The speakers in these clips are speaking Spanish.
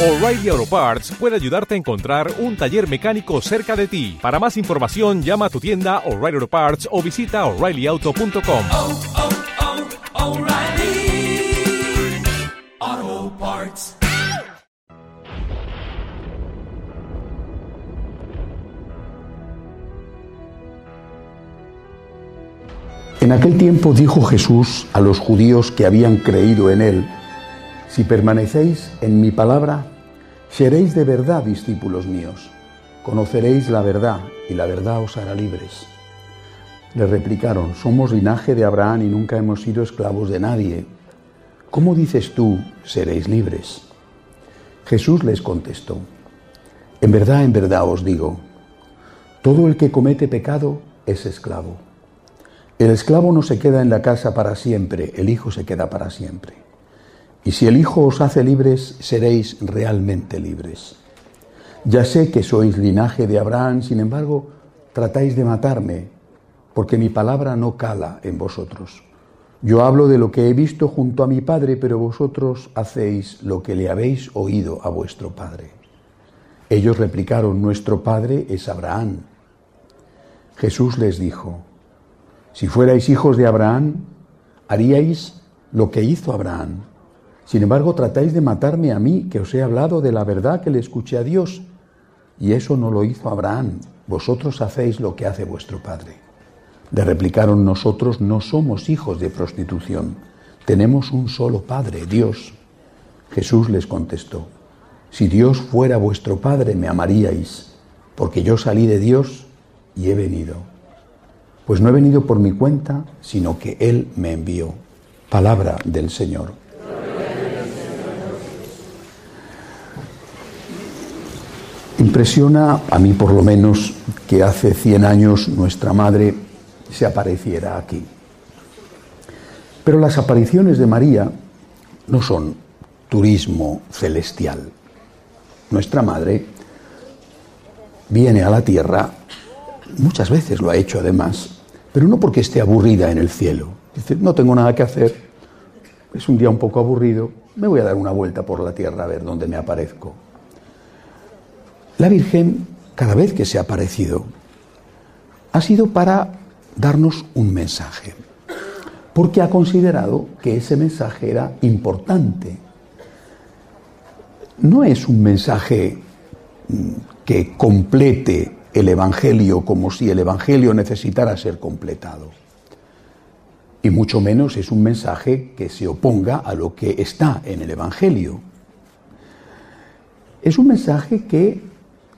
O'Reilly Auto Parts puede ayudarte a encontrar un taller mecánico cerca de ti. Para más información, llama a tu tienda O'Reilly Auto Parts o visita oreillyauto.com. oh, oh, Parts. En aquel tiempo dijo Jesús a los judíos que habían creído en él, si permanecéis en mi palabra, seréis de verdad discípulos míos, conoceréis la verdad y la verdad os hará libres. Le replicaron, somos linaje de Abraham y nunca hemos sido esclavos de nadie. ¿Cómo dices tú, seréis libres? Jesús les contestó, en verdad, en verdad os digo, todo el que comete pecado es esclavo. El esclavo no se queda en la casa para siempre, el Hijo se queda para siempre. Y si el Hijo os hace libres, seréis realmente libres. Ya sé que sois linaje de Abraham, sin embargo, tratáis de matarme, porque mi palabra no cala en vosotros. Yo hablo de lo que he visto junto a mi Padre, pero vosotros hacéis lo que le habéis oído a vuestro Padre. Ellos replicaron, nuestro Padre es Abraham. Jesús les dijo, si fuerais hijos de Abraham, haríais lo que hizo Abraham. Sin embargo, tratáis de matarme a mí, que os he hablado de la verdad que le escuché a Dios. Y eso no lo hizo Abraham. Vosotros hacéis lo que hace vuestro Padre. Le replicaron, nosotros no somos hijos de prostitución. Tenemos un solo Padre, Dios. Jesús les contestó, si Dios fuera vuestro Padre, me amaríais, porque yo salí de Dios y he venido. Pues no he venido por mi cuenta, sino que Él me envió. Palabra del Señor. Impresiona, a mí por lo menos, que hace 100 años nuestra madre se apareciera aquí. Pero las apariciones de María no son turismo celestial. Nuestra madre viene a la tierra, muchas veces lo ha hecho además, pero no porque esté aburrida en el cielo. Dice, no tengo nada que hacer, es un día un poco aburrido, me voy a dar una vuelta por la tierra a ver dónde me aparezco. La Virgen, cada vez que se ha aparecido, ha sido para darnos un mensaje, porque ha considerado que ese mensaje era importante. No es un mensaje mm, que complete el Evangelio como si el Evangelio necesitara ser completado. Y mucho menos es un mensaje que se oponga a lo que está en el Evangelio. Es un mensaje que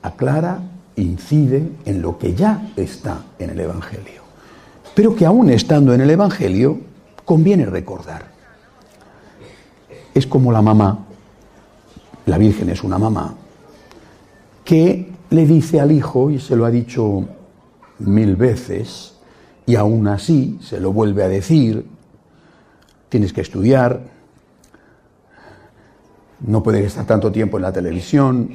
aclara, incide en lo que ya está en el Evangelio, pero que aún estando en el Evangelio conviene recordar. Es como la mamá, la Virgen es una mamá, que le dice al hijo, y se lo ha dicho mil veces, y aún así se lo vuelve a decir, tienes que estudiar, no puedes estar tanto tiempo en la televisión,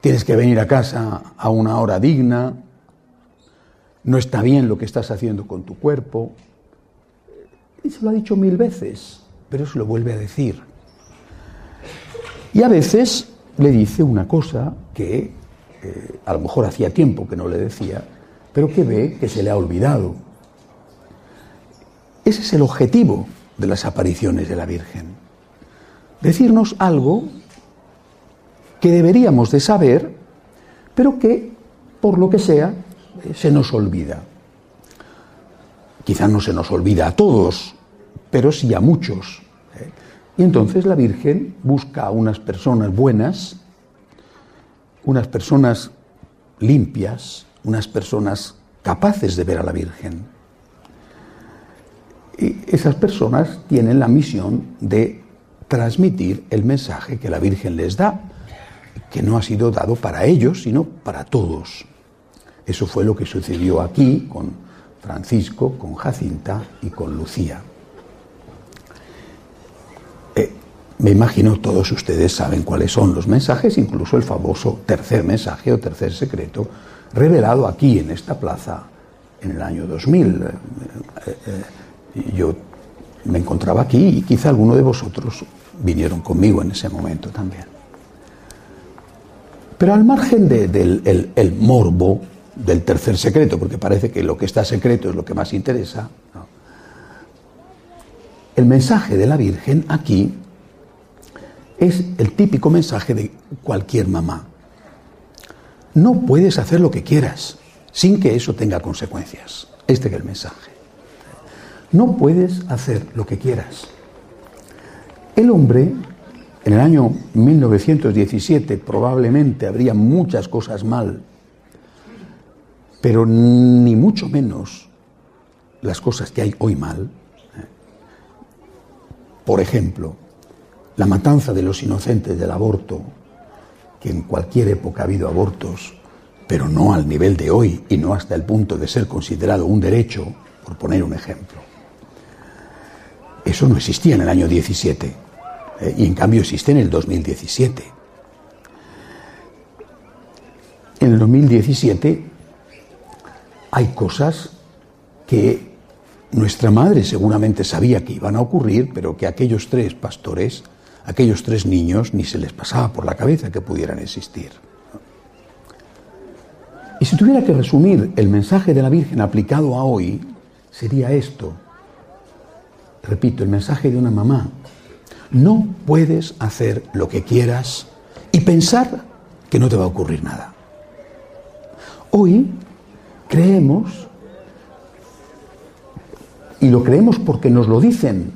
tienes que venir a casa a una hora digna, no está bien lo que estás haciendo con tu cuerpo. Y se lo ha dicho mil veces, pero se lo vuelve a decir. Y a veces le dice una cosa que eh, a lo mejor hacía tiempo que no le decía, pero que ve que se le ha olvidado. Ese es el objetivo de las apariciones de la Virgen. Decirnos algo que deberíamos de saber, pero que, por lo que sea, se nos olvida. Quizá no se nos olvida a todos, pero sí a muchos. ¿eh? Y entonces la Virgen busca a unas personas buenas, unas personas limpias, unas personas capaces de ver a la Virgen. Y esas personas tienen la misión de transmitir el mensaje que la Virgen les da, que no ha sido dado para ellos, sino para todos. Eso fue lo que sucedió aquí con Francisco, con Jacinta y con Lucía. Eh, me imagino todos ustedes saben cuáles son los mensajes, incluso el famoso tercer mensaje o tercer secreto, revelado aquí en esta plaza en el año 2000. Eh, eh, yo me encontraba aquí y quizá alguno de vosotros vinieron conmigo en ese momento también. Pero al margen de- del el- el morbo del tercer secreto, porque parece que lo que está secreto es lo que más interesa, el mensaje de la Virgen aquí es el típico mensaje de cualquier mamá. No puedes hacer lo que quieras sin que eso tenga consecuencias. Este es el mensaje. No puedes hacer lo que quieras. El hombre, en el año 1917, probablemente habría muchas cosas mal, pero ni mucho menos las cosas que hay hoy mal. ¿eh? Por ejemplo, la matanza de los inocentes del aborto, que en cualquier época ha habido abortos, pero no al nivel de hoy y no hasta el punto de ser considerado un derecho, por poner un ejemplo. Eso no existía en el año 17 eh, y en cambio existe en el 2017. En el 2017 hay cosas que nuestra madre seguramente sabía que iban a ocurrir, pero que aquellos tres pastores, aquellos tres niños, ni se les pasaba por la cabeza que pudieran existir. Y si tuviera que resumir el mensaje de la Virgen aplicado a hoy, sería esto. Repito, el mensaje de una mamá. No puedes hacer lo que quieras y pensar que no te va a ocurrir nada. Hoy creemos, y lo creemos porque nos lo dicen,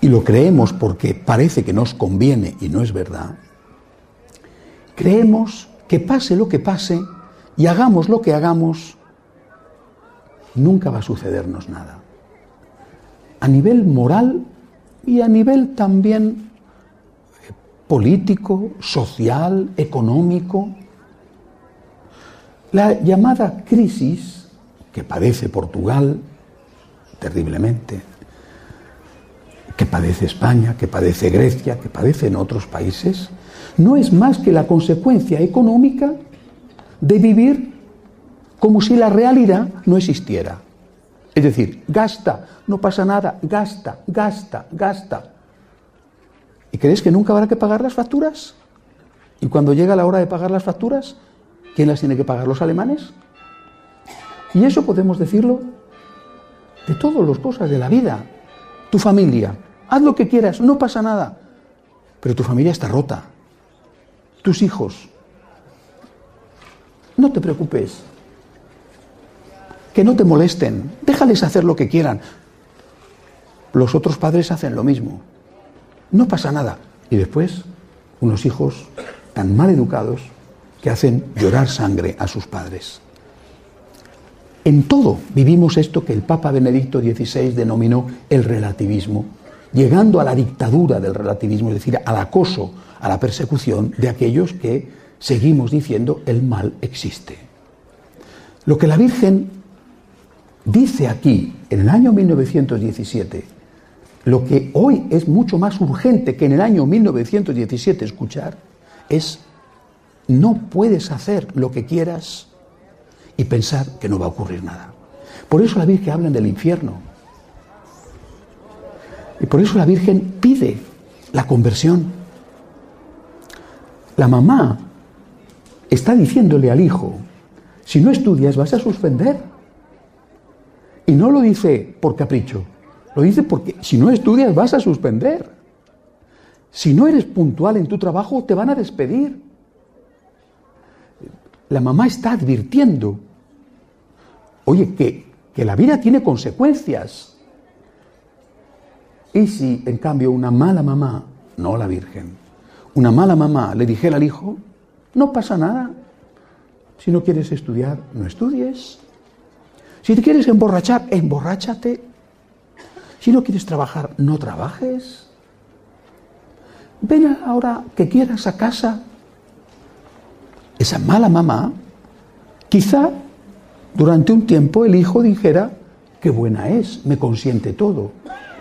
y lo creemos porque parece que nos conviene y no es verdad, creemos que pase lo que pase y hagamos lo que hagamos, nunca va a sucedernos nada. A nivel moral y a nivel también eh, político, social, económico. La llamada crisis que padece Portugal terriblemente, que padece España, que padece Grecia, que padecen otros países, no es más que la consecuencia económica de vivir como si la realidad no existiera. Es decir, gasta, no pasa nada, gasta, gasta, gasta. ¿Y crees que nunca habrá que pagar las facturas? ¿Y cuando llega la hora de pagar las facturas, quién las tiene que pagar? ¿Los alemanes? Y eso podemos decirlo de todas las cosas de la vida. Tu familia, haz lo que quieras, no pasa nada. Pero tu familia está rota. Tus hijos. No te preocupes. Que no te molesten. Déjales hacer lo que quieran. Los otros padres hacen lo mismo. No pasa nada. Y después, unos hijos tan mal educados que hacen llorar sangre a sus padres. En todo vivimos esto que el Papa Benedicto XVI denominó el relativismo, llegando a la dictadura del relativismo, es decir, al acoso, a la persecución de aquellos que seguimos diciendo el mal existe. Lo que la Virgen dice aquí, en el año 1917, lo que hoy es mucho más urgente que en el año 1917 escuchar, es no puedes hacer lo que quieras y pensar que no va a ocurrir nada. Por eso la Virgen habla del infierno. Y por eso la Virgen pide la conversión. La mamá está diciéndole al hijo, si no estudias vas a suspender. Y no lo dice por capricho, lo dice porque si no estudias vas a suspender. Si no eres puntual en tu trabajo te van a despedir. La mamá está advirtiendo, oye, que, que la vida tiene consecuencias. Y si en cambio una mala mamá, no la Virgen, una mala mamá le dijera al hijo, no pasa nada. Si no quieres estudiar, no estudies. Si te quieres emborrachar, emborráchate. Si no quieres trabajar, no trabajes. Ven ahora que quieras a casa. Esa mala mamá, quizá durante un tiempo el hijo dijera, qué buena es, me consiente todo.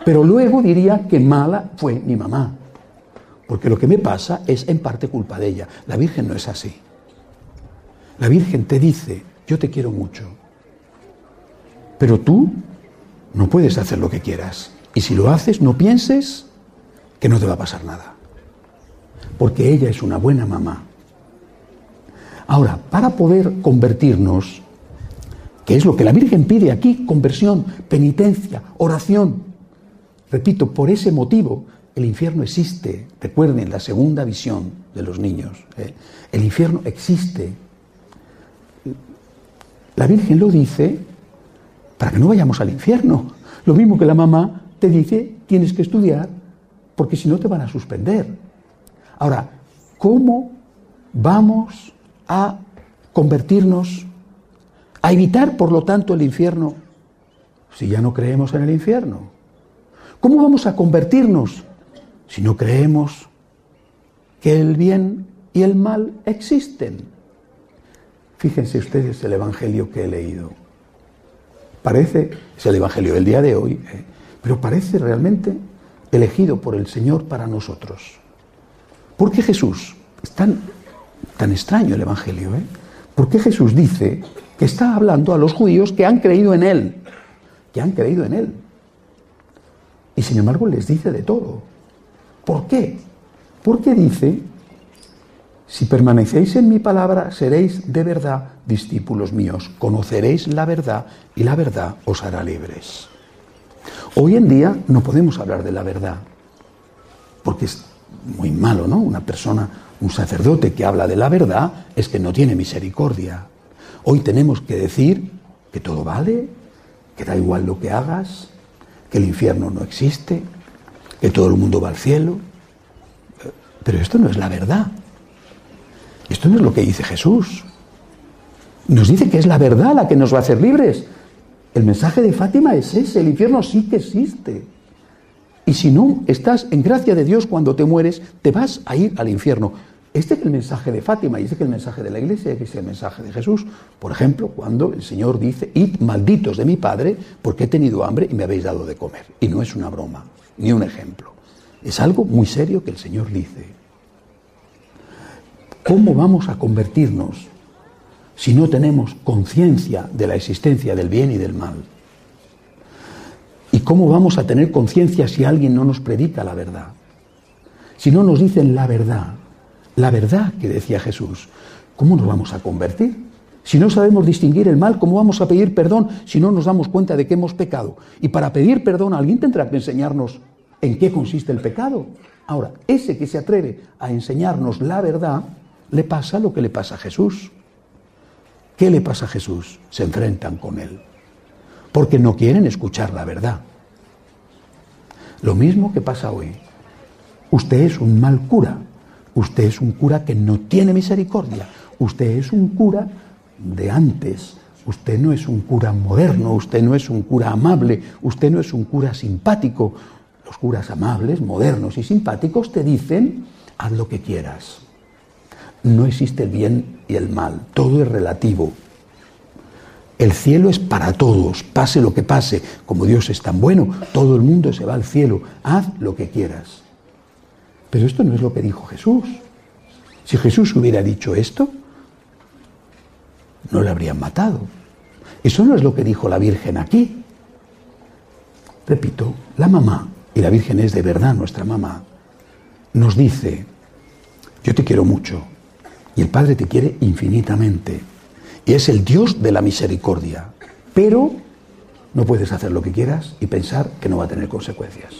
Pero luego diría que mala fue mi mamá. Porque lo que me pasa es en parte culpa de ella. La Virgen no es así. La Virgen te dice, yo te quiero mucho. Pero tú no puedes hacer lo que quieras. Y si lo haces, no pienses que no te va a pasar nada. Porque ella es una buena mamá. Ahora, para poder convertirnos, que es lo que la Virgen pide aquí, conversión, penitencia, oración. Repito, por ese motivo el infierno existe. Recuerden la segunda visión de los niños. ¿eh? El infierno existe. La Virgen lo dice para que no vayamos al infierno. Lo mismo que la mamá te dice, tienes que estudiar, porque si no te van a suspender. Ahora, ¿cómo vamos a convertirnos, a evitar, por lo tanto, el infierno, si ya no creemos en el infierno? ¿Cómo vamos a convertirnos si no creemos que el bien y el mal existen? Fíjense ustedes el Evangelio que he leído. Parece, es el Evangelio del día de hoy, ¿eh? pero parece realmente elegido por el Señor para nosotros. ¿Por qué Jesús? Es tan, tan extraño el Evangelio, ¿eh? ¿Por qué Jesús dice que está hablando a los judíos que han creído en Él? Que han creído en Él. Y sin embargo les dice de todo. ¿Por qué? Porque dice, si permanecéis en mi palabra, seréis de verdad discípulos míos, conoceréis la verdad y la verdad os hará libres. Hoy en día no podemos hablar de la verdad, porque es muy malo, ¿no? Una persona, un sacerdote que habla de la verdad es que no tiene misericordia. Hoy tenemos que decir que todo vale, que da igual lo que hagas, que el infierno no existe, que todo el mundo va al cielo. Pero esto no es la verdad. Esto no es lo que dice Jesús. Nos dice que es la verdad la que nos va a hacer libres. El mensaje de Fátima es ese, el infierno sí que existe. Y si no estás en gracia de Dios cuando te mueres, te vas a ir al infierno. Este es el mensaje de Fátima y este es el mensaje de la iglesia, este es el mensaje de Jesús. Por ejemplo, cuando el Señor dice, id malditos de mi Padre, porque he tenido hambre y me habéis dado de comer. Y no es una broma, ni un ejemplo. Es algo muy serio que el Señor dice. ¿Cómo vamos a convertirnos si no tenemos conciencia de la existencia del bien y del mal? ¿Y cómo vamos a tener conciencia si alguien no nos predica la verdad? Si no nos dicen la verdad, la verdad que decía Jesús, ¿cómo nos vamos a convertir? Si no sabemos distinguir el mal, ¿cómo vamos a pedir perdón si no nos damos cuenta de que hemos pecado? Y para pedir perdón alguien tendrá que enseñarnos en qué consiste el pecado. Ahora, ese que se atreve a enseñarnos la verdad, le pasa lo que le pasa a Jesús. ¿Qué le pasa a Jesús? Se enfrentan con él, porque no quieren escuchar la verdad. Lo mismo que pasa hoy. Usted es un mal cura, usted es un cura que no tiene misericordia, usted es un cura de antes, usted no es un cura moderno, usted no es un cura amable, usted no es un cura simpático. Los curas amables, modernos y simpáticos te dicen, haz lo que quieras no existe el bien y el mal, todo es relativo. El cielo es para todos, pase lo que pase, como Dios es tan bueno, todo el mundo se va al cielo, haz lo que quieras. Pero esto no es lo que dijo Jesús. Si Jesús hubiera dicho esto, no le habrían matado. Eso no es lo que dijo la Virgen aquí. Repito, la mamá, y la Virgen es de verdad nuestra mamá, nos dice, yo te quiero mucho, y el Padre te quiere infinitamente. Y es el Dios de la misericordia. Pero no puedes hacer lo que quieras y pensar que no va a tener consecuencias.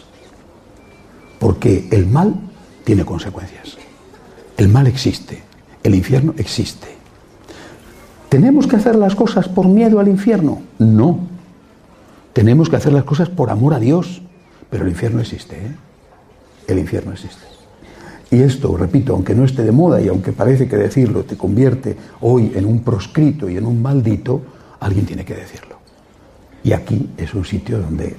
Porque el mal tiene consecuencias. El mal existe. El infierno existe. ¿Tenemos que hacer las cosas por miedo al infierno? No. Tenemos que hacer las cosas por amor a Dios. Pero el infierno existe. ¿eh? El infierno existe. Y esto, repito, aunque no esté de moda y aunque parece que decirlo te convierte hoy en un proscrito y en un maldito, alguien tiene que decirlo. Y aquí es un sitio donde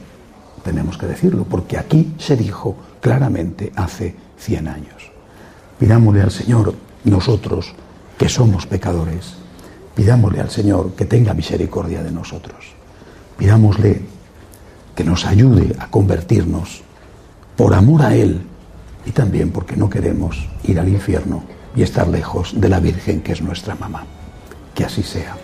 tenemos que decirlo, porque aquí se dijo claramente hace 100 años. Pidámosle al Señor, nosotros que somos pecadores, pidámosle al Señor que tenga misericordia de nosotros. Pidámosle que nos ayude a convertirnos por amor a Él y también porque no queremos ir al infierno y estar lejos de la Virgen que es nuestra mamá. Que así sea.